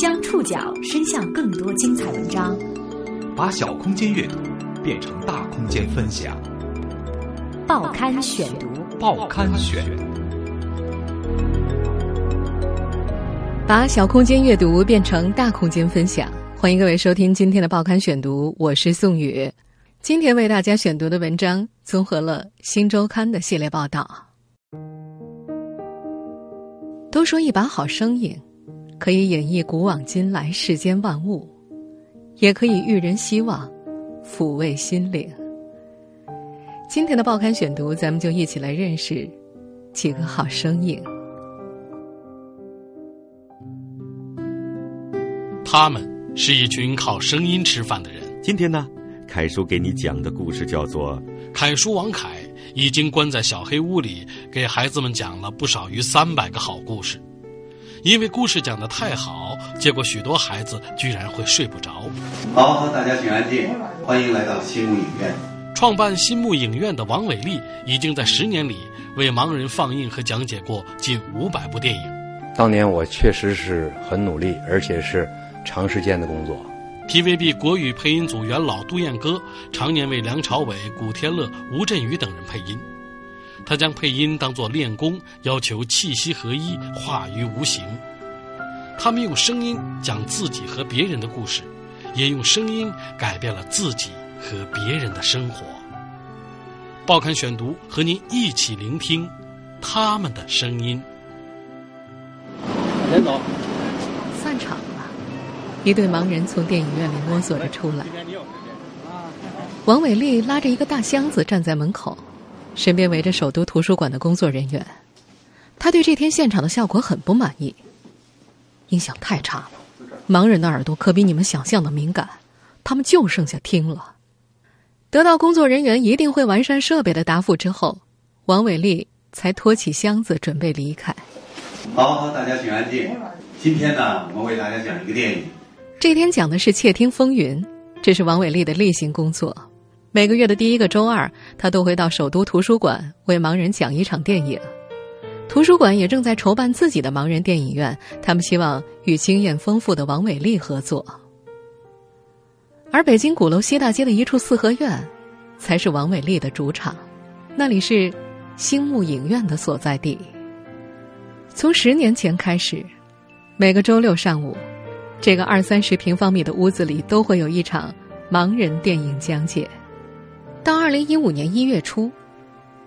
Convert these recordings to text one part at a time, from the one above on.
将触角伸向更多精彩文章，把小空间阅读变成大空间分享。报刊选读，报刊选，把小空间阅读变成大空间分享。欢迎各位收听今天的报刊选读，我是宋宇。今天为大家选读的文章综合了《新周刊》的系列报道。都说一把好声音。可以演绎古往今来世间万物，也可以育人希望，抚慰心灵。今天的报刊选读，咱们就一起来认识几个好声音。他们是一群靠声音吃饭的人。今天呢，凯叔给你讲的故事叫做《凯叔王凯》，已经关在小黑屋里，给孩子们讲了不少于三百个好故事。因为故事讲的太好，结果许多孩子居然会睡不着。好，好，大家请安静，欢迎来到新木影院。创办新木影院的王伟丽，已经在十年里为盲人放映和讲解过近五百部电影。当年我确实是很努力，而且是长时间的工作。TVB 国语配音组元老杜燕歌，常年为梁朝伟、古天乐、吴镇宇等人配音。他将配音当作练功，要求气息合一，化于无形。他们用声音讲自己和别人的故事，也用声音改变了自己和别人的生活。报刊选读和您一起聆听他们的声音。先走。散场了，一对盲人从电影院里摸索着出来。王伟丽拉着一个大箱子站在门口。身边围着首都图书馆的工作人员，他对这天现场的效果很不满意。音响太差了，盲人的耳朵可比你们想象的敏感，他们就剩下听了。得到工作人员一定会完善设备的答复之后，王伟丽才拖起箱子准备离开。好，好，大家请安静。今天呢，我们为大家讲一个电影。这天讲的是《窃听风云》，这是王伟丽的例行工作。每个月的第一个周二，他都会到首都图书馆为盲人讲一场电影。图书馆也正在筹办自己的盲人电影院，他们希望与经验丰富的王伟丽合作。而北京鼓楼西大街的一处四合院，才是王伟丽的主场，那里是星木影院的所在地。从十年前开始，每个周六上午，这个二三十平方米的屋子里都会有一场盲人电影讲解。到二零一五年一月初，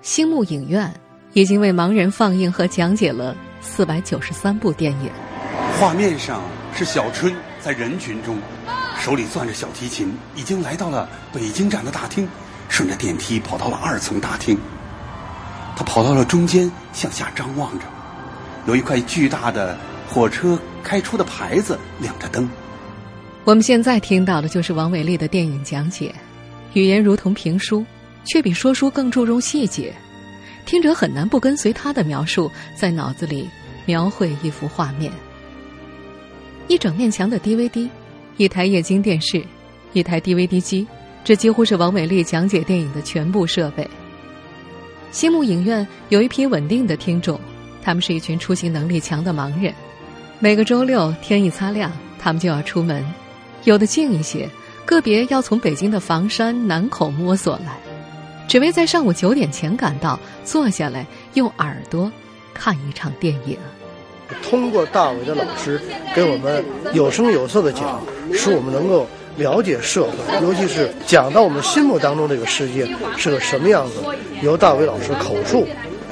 星木影院已经为盲人放映和讲解了四百九十三部电影。画面上是小春在人群中，手里攥着小提琴，已经来到了北京站的大厅，顺着电梯跑到了二层大厅。他跑到了中间，向下张望着，有一块巨大的火车开出的牌子亮着灯。我们现在听到的就是王伟丽的电影讲解。语言如同评书，却比说书更注重细节，听者很难不跟随他的描述，在脑子里描绘一幅画面。一整面墙的 DVD，一台液晶电视，一台 DVD 机，这几乎是王伟丽讲解电影的全部设备。新木影院有一批稳定的听众，他们是一群出行能力强的盲人。每个周六天一擦亮，他们就要出门，有的近一些。个别要从北京的房山南口摸索来，只为在上午九点前赶到，坐下来用耳朵看一场电影。通过大伟的老师给我们有声有色的讲，使我们能够了解社会，尤其是讲到我们心目当中这个世界是个什么样子。由大伟老师口述，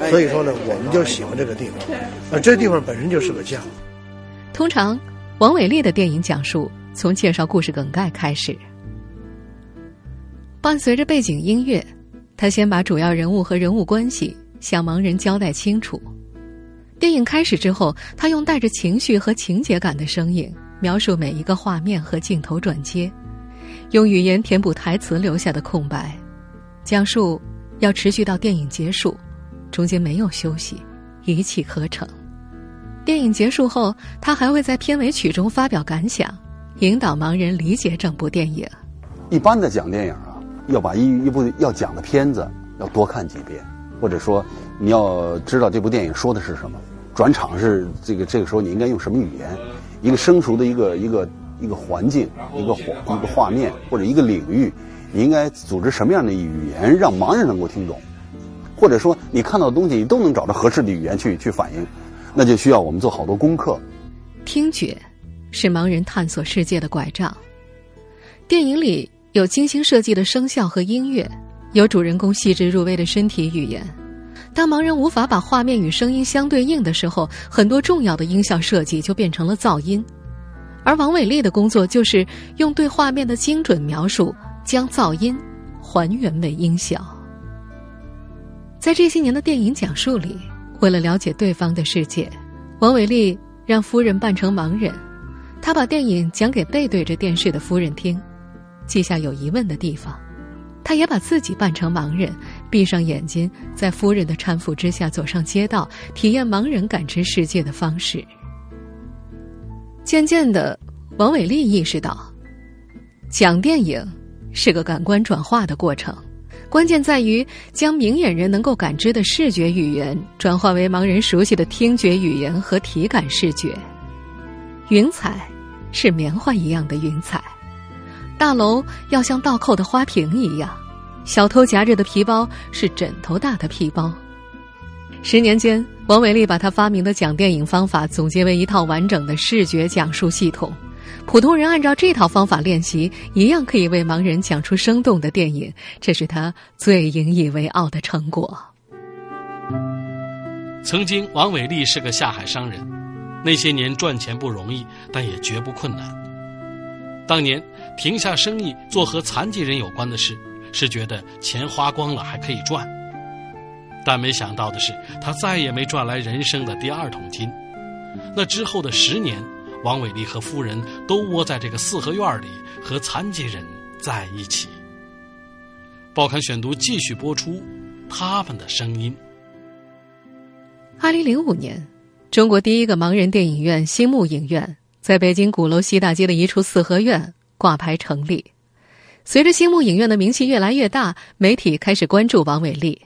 所以说呢，我们就喜欢这个地方。啊，这地方本身就是个家。通常，王伟丽的电影讲述。从介绍故事梗概开始，伴随着背景音乐，他先把主要人物和人物关系向盲人交代清楚。电影开始之后，他用带着情绪和情节感的声音描述每一个画面和镜头转接，用语言填补台词留下的空白，讲述要持续到电影结束，中间没有休息，一气呵成。电影结束后，他还会在片尾曲中发表感想。引导盲人理解整部电影。一般的讲电影啊，要把一一部要讲的片子要多看几遍，或者说你要知道这部电影说的是什么。转场是这个这个时候你应该用什么语言？一个生熟的一个一个一个环境，一个画一个画面或者一个领域，你应该组织什么样的语言让盲人能够听懂？或者说你看到的东西你都能找到合适的语言去去反映，那就需要我们做好多功课。听觉是盲人探索世界的拐杖。电影里有精心设计的声效和音乐，有主人公细致入微的身体语言。当盲人无法把画面与声音相对应的时候，很多重要的音效设计就变成了噪音。而王伟丽的工作就是用对画面的精准描述，将噪音还原为音效。在这些年的电影讲述里，为了了解对方的世界，王伟丽让夫人扮成盲人，他把电影讲给背对着电视的夫人听，记下有疑问的地方。他也把自己扮成盲人，闭上眼睛，在夫人的搀扶之下走上街道，体验盲人感知世界的方式。渐渐的，王伟丽意识到，讲电影是个感官转化的过程，关键在于将明眼人能够感知的视觉语言转化为盲人熟悉的听觉语言和体感视觉。云彩是棉花一样的云彩。大楼要像倒扣的花瓶一样，小偷夹着的皮包是枕头大的皮包。十年间，王伟丽把他发明的讲电影方法总结为一套完整的视觉讲述系统。普通人按照这套方法练习，一样可以为盲人讲出生动的电影。这是他最引以为傲的成果。曾经，王伟丽是个下海商人，那些年赚钱不容易，但也绝不困难。当年。停下生意做和残疾人有关的事，是觉得钱花光了还可以赚。但没想到的是，他再也没赚来人生的第二桶金。那之后的十年，王伟丽和夫人都窝在这个四合院里和残疾人在一起。报刊选读继续播出他们的声音。二零零五年，中国第一个盲人电影院星幕影院在北京鼓楼西大街的一处四合院。挂牌成立，随着星幕影院的名气越来越大，媒体开始关注王伟丽。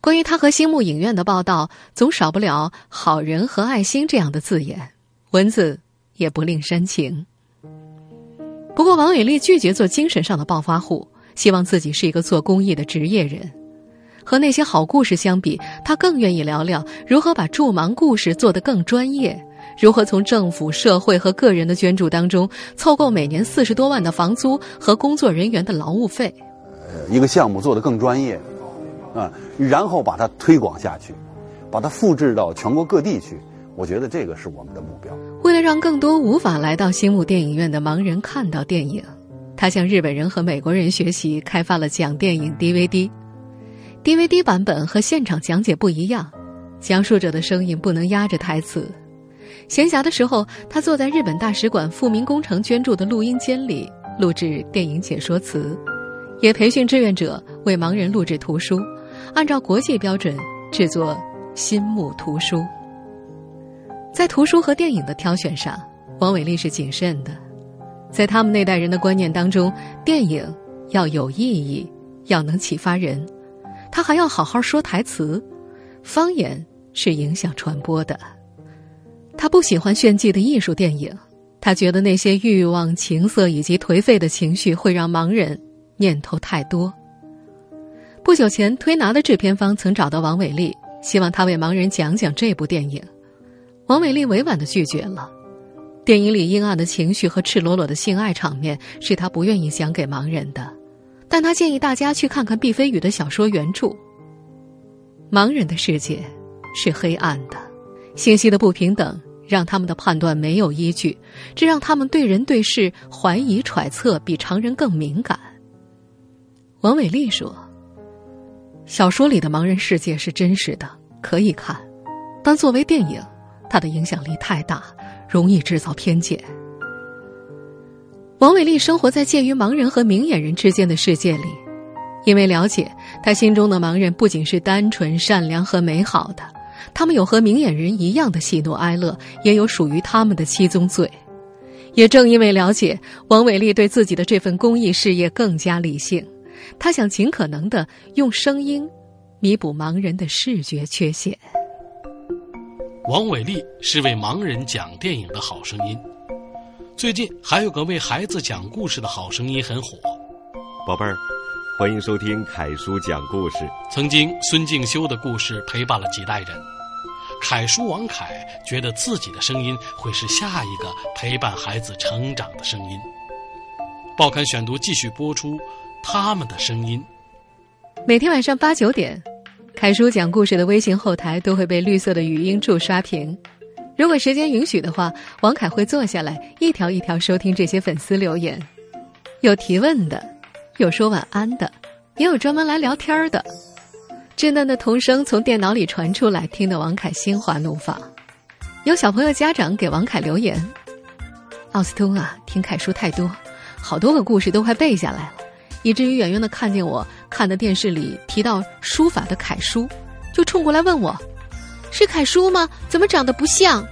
关于他和星幕影院的报道，总少不了“好人”和“爱心”这样的字眼，文字也不吝煽情。不过，王伟丽拒绝做精神上的暴发户，希望自己是一个做公益的职业人。和那些好故事相比，他更愿意聊聊如何把助盲故事做得更专业。如何从政府、社会和个人的捐助当中凑够每年四十多万的房租和工作人员的劳务费？一个项目做得更专业，啊，然后把它推广下去，把它复制到全国各地去。我觉得这个是我们的目标。为了让更多无法来到星幕电影院的盲人看到电影，他向日本人和美国人学习，开发了讲电影 DVD。DVD 版本和现场讲解不一样，讲述者的声音不能压着台词。闲暇的时候，他坐在日本大使馆富民工程捐助的录音间里录制电影解说词，也培训志愿者为盲人录制图书，按照国际标准制作新木图书。在图书和电影的挑选上，王伟丽是谨慎的。在他们那代人的观念当中，电影要有意义，要能启发人，他还要好好说台词，方言是影响传播的。他不喜欢炫技的艺术电影，他觉得那些欲望、情色以及颓废的情绪会让盲人念头太多。不久前，推拿的制片方曾找到王伟丽，希望他为盲人讲讲这部电影。王伟丽委婉的拒绝了。电影里阴暗的情绪和赤裸裸的性爱场面是他不愿意讲给盲人的，但他建议大家去看看毕飞宇的小说原著。盲人的世界是黑暗的。信息的不平等让他们的判断没有依据，这让他们对人对事怀疑揣测比常人更敏感。王伟丽说：“小说里的盲人世界是真实的，可以看，但作为电影，他的影响力太大，容易制造偏见。”王伟丽生活在介于盲人和明眼人之间的世界里，因为了解他心中的盲人不仅是单纯、善良和美好的。他们有和明眼人一样的喜怒哀乐，也有属于他们的七宗罪。也正因为了解，王伟丽对自己的这份公益事业更加理性。他想尽可能的用声音弥补盲人的视觉缺陷。王伟丽是为盲人讲电影的好声音。最近还有个为孩子讲故事的好声音很火。宝贝儿，欢迎收听凯叔讲故事。曾经孙敬修的故事陪伴了几代人，凯叔王凯觉得自己的声音会是下一个陪伴孩子成长的声音。报刊选读继续播出他们的声音。每天晚上八九点，凯叔讲故事的微信后台都会被绿色的语音柱刷屏。如果时间允许的话，王凯会坐下来一条一条收听这些粉丝留言，有提问的，有说晚安的，也有专门来聊天的。稚嫩的童声从电脑里传出来，听得王凯心花怒放。有小朋友家长给王凯留言：“奥斯通啊，听凯叔太多，好多个故事都快背下来了，以至于远远的看见我看的电视里提到书法的楷书，就冲过来问我。”是楷书吗？怎么长得不像？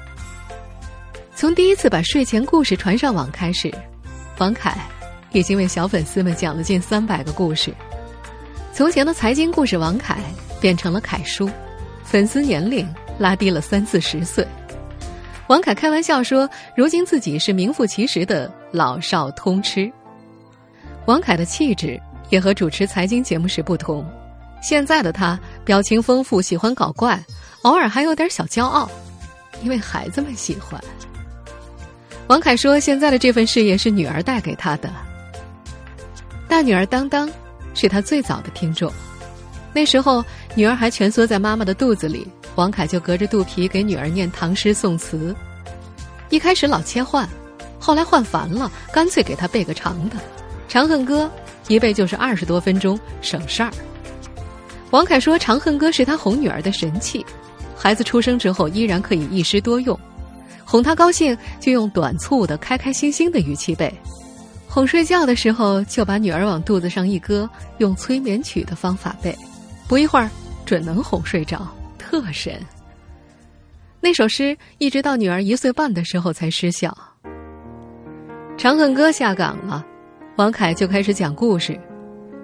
从第一次把睡前故事传上网开始，王凯已经为小粉丝们讲了近三百个故事。从前的财经故事王凯变成了楷书，粉丝年龄拉低了三四十岁。王凯开玩笑说：“如今自己是名副其实的老少通吃。”王凯的气质也和主持财经节目时不同，现在的他表情丰富，喜欢搞怪。偶尔还有点小骄傲，因为孩子们喜欢。王凯说：“现在的这份事业是女儿带给他的。大女儿当当是他最早的听众，那时候女儿还蜷缩在妈妈的肚子里，王凯就隔着肚皮给女儿念唐诗宋词。一开始老切换，后来换烦了，干脆给她背个长的《长恨歌》，一背就是二十多分钟，省事儿。王凯说：“长恨歌是他哄女儿的神器。”孩子出生之后，依然可以一诗多用，哄他高兴就用短促的、开开心心的语气背；哄睡觉的时候，就把女儿往肚子上一搁，用催眠曲的方法背，不一会儿准能哄睡着，特神。那首诗一直到女儿一岁半的时候才失效。《长恨歌》下岗了，王凯就开始讲故事。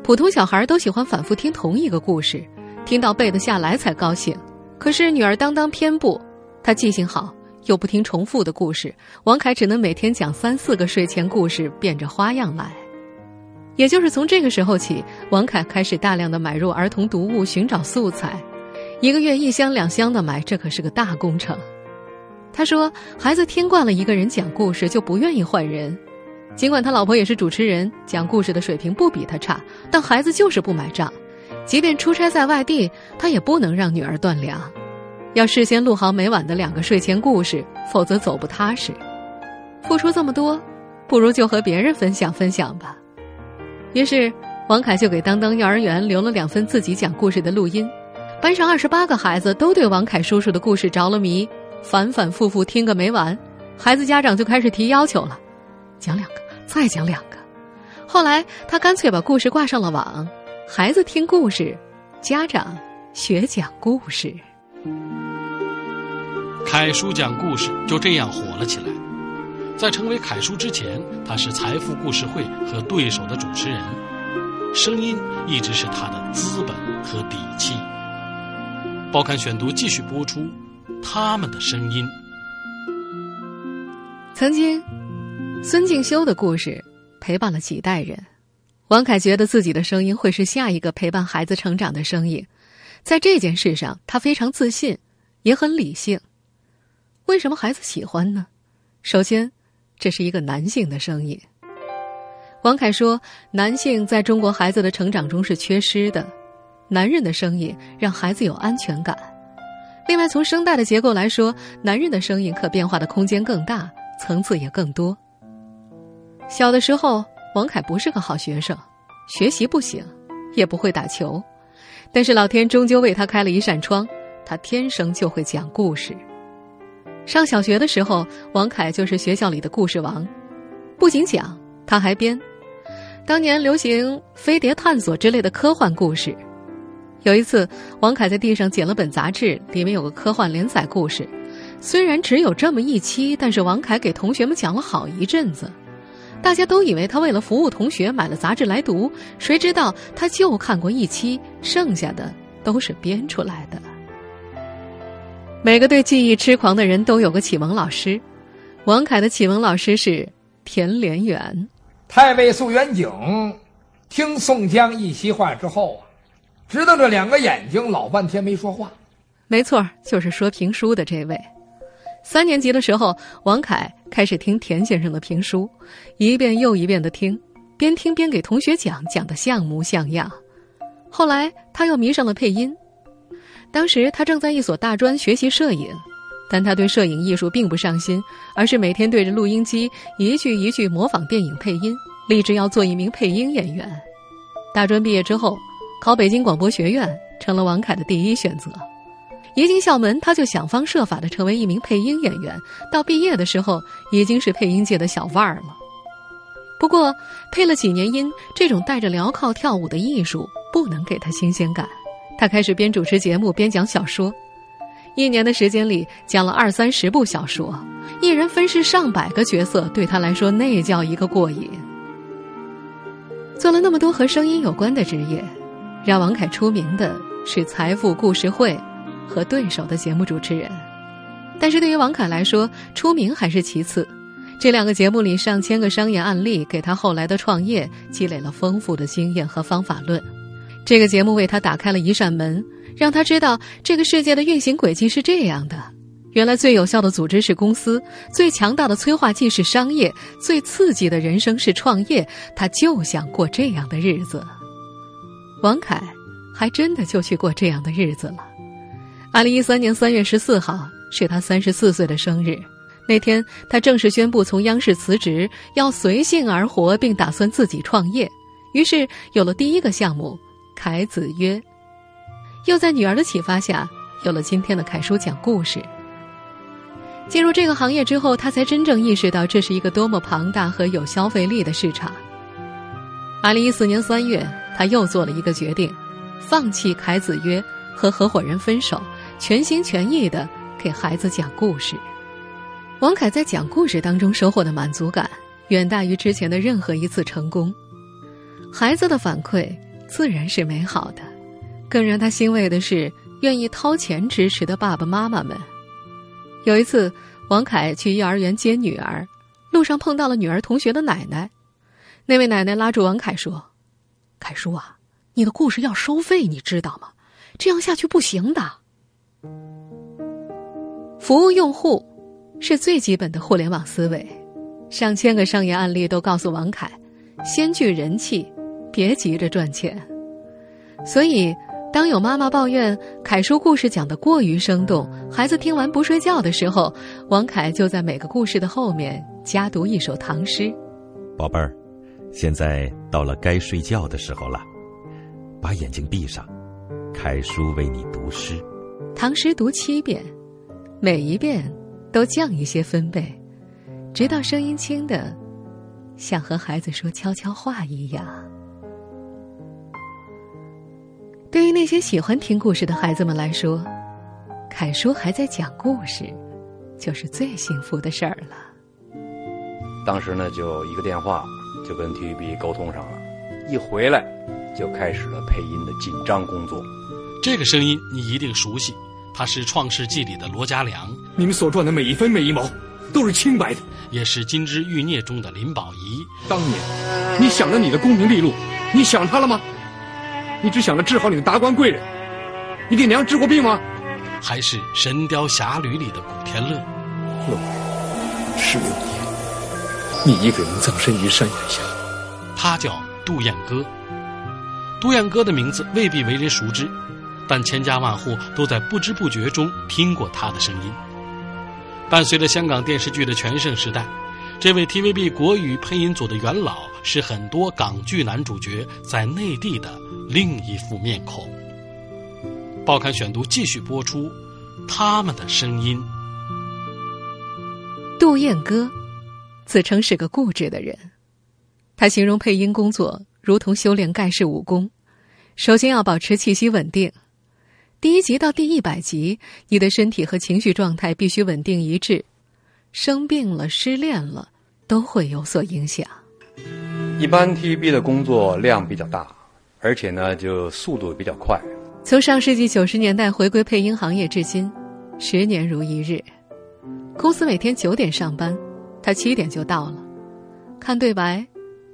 普通小孩都喜欢反复听同一个故事，听到背得下来才高兴。可是女儿当当偏不，她记性好，又不听重复的故事，王凯只能每天讲三四个睡前故事，变着花样来。也就是从这个时候起，王凯开始大量的买入儿童读物，寻找素材，一个月一箱两箱的买，这可是个大工程。他说，孩子听惯了一个人讲故事，就不愿意换人。尽管他老婆也是主持人，讲故事的水平不比他差，但孩子就是不买账。即便出差在外地，他也不能让女儿断粮，要事先录好每晚的两个睡前故事，否则走不踏实。付出这么多，不如就和别人分享分享吧。于是，王凯就给当当幼儿园留了两份自己讲故事的录音。班上二十八个孩子都对王凯叔叔的故事着了迷，反反复复听个没完。孩子家长就开始提要求了，讲两个，再讲两个。后来，他干脆把故事挂上了网。孩子听故事，家长学讲故事。凯叔讲故事就这样火了起来。在成为凯叔之前，他是财富故事会和对手的主持人，声音一直是他的资本和底气。报刊选读继续播出他们的声音。曾经，孙敬修的故事陪伴了几代人。王凯觉得自己的声音会是下一个陪伴孩子成长的声音，在这件事上，他非常自信，也很理性。为什么孩子喜欢呢？首先，这是一个男性的声音。王凯说，男性在中国孩子的成长中是缺失的，男人的声音让孩子有安全感。另外，从声带的结构来说，男人的声音可变化的空间更大，层次也更多。小的时候。王凯不是个好学生，学习不行，也不会打球，但是老天终究为他开了一扇窗，他天生就会讲故事。上小学的时候，王凯就是学校里的故事王，不仅讲，他还编。当年流行飞碟探索之类的科幻故事，有一次，王凯在地上捡了本杂志，里面有个科幻连载故事，虽然只有这么一期，但是王凯给同学们讲了好一阵子。大家都以为他为了服务同学买了杂志来读，谁知道他就看过一期，剩下的都是编出来的。每个对记忆痴狂的人都有个启蒙老师，王凯的启蒙老师是田连元。太尉宋元景听宋江一席话之后啊，直瞪着两个眼睛，老半天没说话。没错，就是说评书的这位。三年级的时候，王凯开始听田先生的评书，一遍又一遍的听，边听边给同学讲，讲的像模像样。后来他又迷上了配音。当时他正在一所大专学习摄影，但他对摄影艺术并不上心，而是每天对着录音机一句一句模仿电影配音，立志要做一名配音演员。大专毕业之后，考北京广播学院成了王凯的第一选择。一进校门，他就想方设法的成为一名配音演员。到毕业的时候，已经是配音界的小腕儿了。不过，配了几年音，这种带着镣铐跳舞的艺术不能给他新鲜感。他开始边主持节目边讲小说，一年的时间里讲了二三十部小说，一人分饰上百个角色，对他来说那叫一个过瘾。做了那么多和声音有关的职业，让王凯出名的是《财富故事会》和《对手》的节目主持人。但是对于王凯来说，出名还是其次。这两个节目里上千个商业案例，给他后来的创业积累了丰富的经验和方法论。这个节目为他打开了一扇门，让他知道这个世界的运行轨迹是这样的：原来最有效的组织是公司，最强大的催化剂是商业，最刺激的人生是创业。他就想过这样的日子。王凯还真的就去过这样的日子了。二零一三年三月十四号是他三十四岁的生日，那天他正式宣布从央视辞职，要随性而活，并打算自己创业。于是有了第一个项目。凯子约，又在女儿的启发下，有了今天的凯叔讲故事。进入这个行业之后，他才真正意识到这是一个多么庞大和有消费力的市场。二零一四年三月，他又做了一个决定，放弃凯子约和合伙人分手，全心全意的给孩子讲故事。王凯在讲故事当中收获的满足感，远大于之前的任何一次成功。孩子的反馈。自然是美好的，更让他欣慰的是，愿意掏钱支持的爸爸妈妈们。有一次，王凯去幼儿园接女儿，路上碰到了女儿同学的奶奶。那位奶奶拉住王凯说：“凯叔啊，你的故事要收费，你知道吗？这样下去不行的。服务用户是最基本的互联网思维。上千个商业案例都告诉王凯，先聚人气。”别急着赚钱，所以当有妈妈抱怨凯叔故事讲的过于生动，孩子听完不睡觉的时候，王凯就在每个故事的后面加读一首唐诗。宝贝儿，现在到了该睡觉的时候了，把眼睛闭上，凯叔为你读诗。唐诗读七遍，每一遍都降一些分贝，直到声音轻的像和孩子说悄悄话一样。对于那些喜欢听故事的孩子们来说，凯叔还在讲故事，就是最幸福的事儿了。当时呢，就一个电话就跟 TVB 沟通上了，一回来就开始了配音的紧张工作。这个声音你一定熟悉，他是《创世纪》里的罗家良。你们所赚的每一分每一毛都是清白的，也是《金枝玉孽》中的林保怡。当年，你想着你的功名利禄，你想他了吗？你只想着治好你的达官贵人，你给娘治过病吗？还是《神雕侠侣》里的古天乐？六年，十六年，你一个人葬身于山崖下。他叫杜彦歌。杜彦歌的名字未必为人熟知，但千家万户都在不知不觉中听过他的声音。伴随着香港电视剧的全盛时代。这位 TVB 国语配音组的元老是很多港剧男主角在内地的另一副面孔。报刊选读继续播出，他们的声音。杜燕歌，自称是个固执的人，他形容配音工作如同修炼盖世武功，首先要保持气息稳定。第一集到第一百集，你的身体和情绪状态必须稳定一致。生病了、失恋了，都会有所影响。一般 TVB 的工作量比较大，而且呢，就速度比较快。从上世纪九十年代回归配音行业至今，十年如一日。公司每天九点上班，他七点就到了，看对白，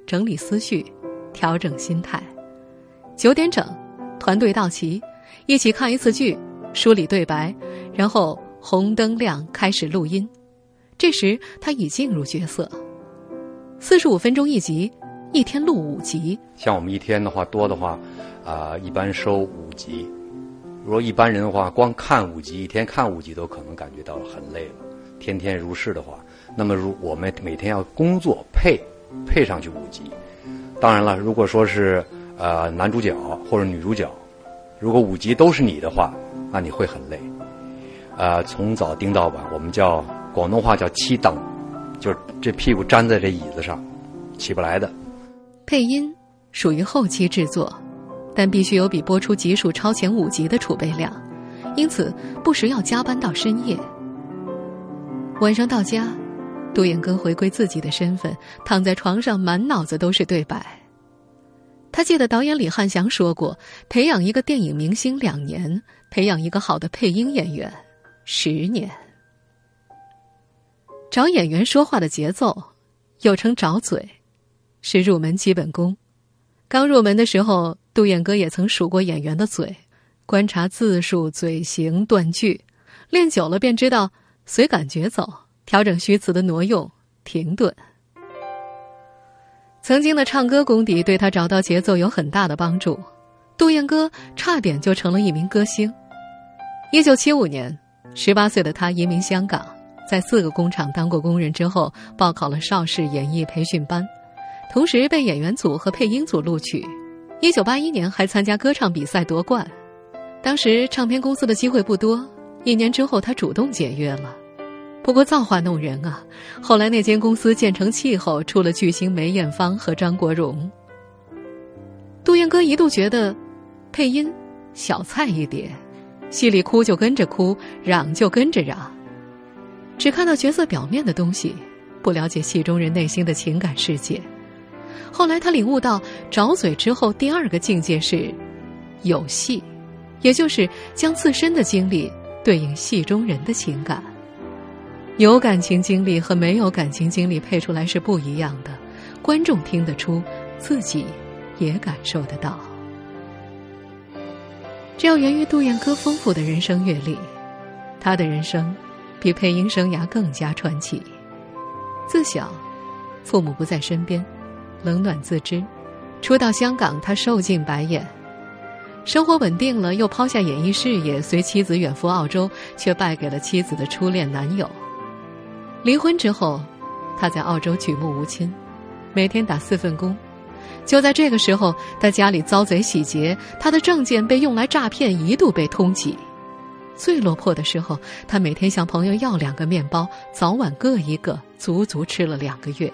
整理思绪，调整心态。九点整，团队到齐，一起看一次剧，梳理对白，然后红灯亮，开始录音。这时他已进入角色。四十五分钟一集，一天录五集。像我们一天的话多的话，啊，一般收五集。如果一般人的话，光看五集，一天看五集都可能感觉到很累了。天天如是的话，那么如我们每天要工作配配上去五集。当然了，如果说是呃男主角或者女主角，如果五集都是你的话，那你会很累。呃，从早盯到晚，我们叫广东话叫“七等”。就是这屁股粘在这椅子上，起不来的。配音属于后期制作，但必须有比播出集数超前五集的储备量，因此不时要加班到深夜。晚上到家，杜燕哥回归自己的身份，躺在床上，满脑子都是对白。他记得导演李汉祥说过：“培养一个电影明星两年，培养一个好的配音演员十年。”找演员说话的节奏，又称找嘴，是入门基本功。刚入门的时候，杜燕哥也曾数过演员的嘴，观察字数、嘴型、断句，练久了便知道随感觉走，调整虚词的挪用、停顿。曾经的唱歌功底对他找到节奏有很大的帮助，杜燕哥差点就成了一名歌星。一九七五年，十八岁的他移民香港。在四个工厂当过工人之后，报考了邵氏演艺培训班，同时被演员组和配音组录取。一九八一年还参加歌唱比赛夺冠。当时唱片公司的机会不多，一年之后他主动解约了。不过造化弄人啊，后来那间公司渐成气候，出了巨星梅艳芳和张国荣。杜燕哥一度觉得，配音小菜一碟，戏里哭就跟着哭，嚷就跟着嚷。只看到角色表面的东西，不了解戏中人内心的情感世界。后来他领悟到，找嘴之后第二个境界是有戏，也就是将自身的经历对应戏中人的情感。有感情经历和没有感情经历配出来是不一样的，观众听得出，自己也感受得到。这要源于杜燕歌丰富的人生阅历，他的人生。比配音生涯更加传奇。自小，父母不在身边，冷暖自知。初到香港，他受尽白眼。生活稳定了，又抛下演艺事业，随妻子远赴澳洲，却败给了妻子的初恋男友。离婚之后，他在澳洲举目无亲，每天打四份工。就在这个时候，他家里遭贼洗劫，他的证件被用来诈骗，一度被通缉。最落魄的时候，他每天向朋友要两个面包，早晚各一个，足足吃了两个月。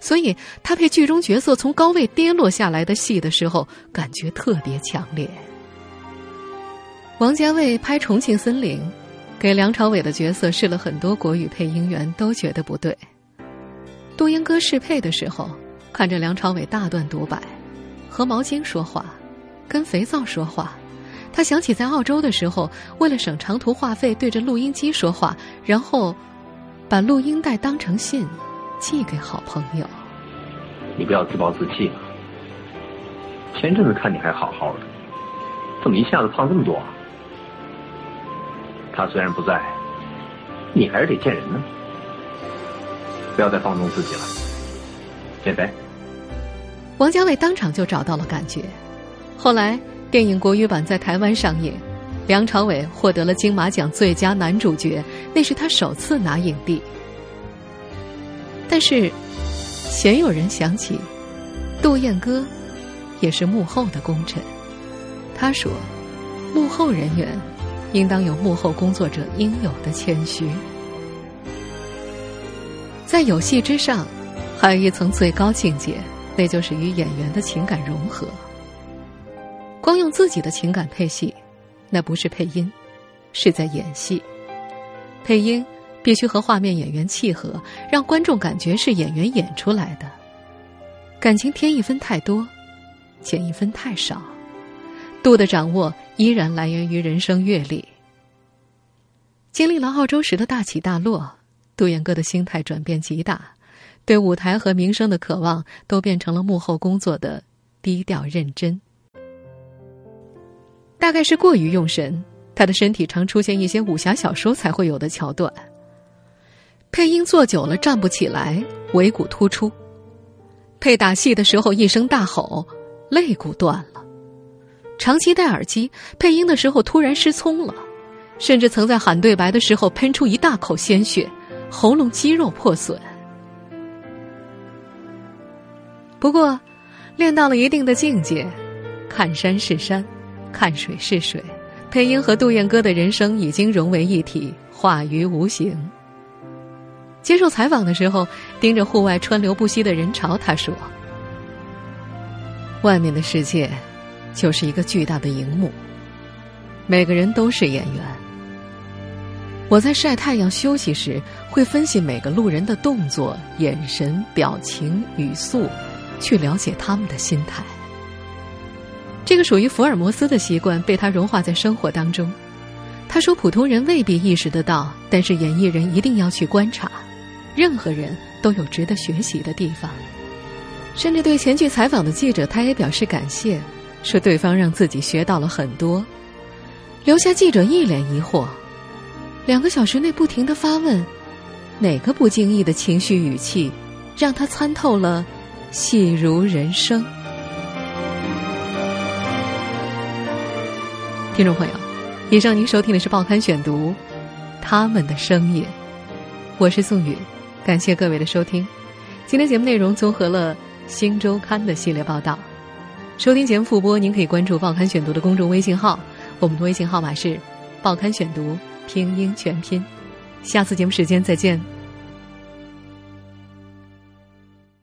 所以，他配剧中角色从高位跌落下来的戏的时候，感觉特别强烈。王家卫拍《重庆森林》，给梁朝伟的角色试了很多国语配音员，都觉得不对。杜英哥试配的时候，看着梁朝伟大段独白，和毛巾说话，跟肥皂说话。他想起在澳洲的时候，为了省长途话费，对着录音机说话，然后把录音带当成信寄给好朋友。你不要自暴自弃了。前阵子看你还好好的，怎么一下子胖这么多啊？他虽然不在，你还是得见人呢。不要再放纵自己了，减肥。王家卫当场就找到了感觉，后来。电影国语版在台湾上映，梁朝伟获得了金马奖最佳男主角，那是他首次拿影帝。但是，鲜有人想起，杜燕歌也是幕后的功臣。他说：“幕后人员应当有幕后工作者应有的谦虚。”在有戏之上，还有一层最高境界，那就是与演员的情感融合。光用自己的情感配戏，那不是配音，是在演戏。配音必须和画面演员契合，让观众感觉是演员演出来的。感情添一分太多，减一分太少，度的掌握依然来源于人生阅历。经历了澳洲时的大起大落，杜彦歌的心态转变极大，对舞台和名声的渴望都变成了幕后工作的低调认真。大概是过于用神，他的身体常出现一些武侠小说才会有的桥段。配音坐久了站不起来，尾骨突出；配打戏的时候一声大吼，肋骨断了；长期戴耳机配音的时候突然失聪了，甚至曾在喊对白的时候喷出一大口鲜血，喉咙肌肉破损。不过，练到了一定的境界，看山是山，看水是水，配音和杜燕歌的人生已经融为一体，化于无形。接受采访的时候，盯着户外川流不息的人潮，他说：“外面的世界就是一个巨大的荧幕，每个人都是演员。我在晒太阳休息时，会分析每个路人的动作、眼神、表情、语速，去了解他们的心态。这个属于福尔摩斯的习惯被他融化在生活当中。他说，普通人未必意识得到，但是演艺人一定要去观察。”任何人都有值得学习的地方，甚至对前去采访的记者，他也表示感谢，说对方让自己学到了很多，留下记者一脸疑惑。两个小时内不停的发问，哪个不经意的情绪语气，让他参透了戏如人生。听众朋友，以上您收听的是《报刊选读》，他们的声音，我是宋宇。感谢各位的收听，今天节目内容综合了《新周刊》的系列报道。收听节目复播，您可以关注《报刊选读》的公众微信号，我们的微信号码是“报刊选读”拼音全拼。下次节目时间再见。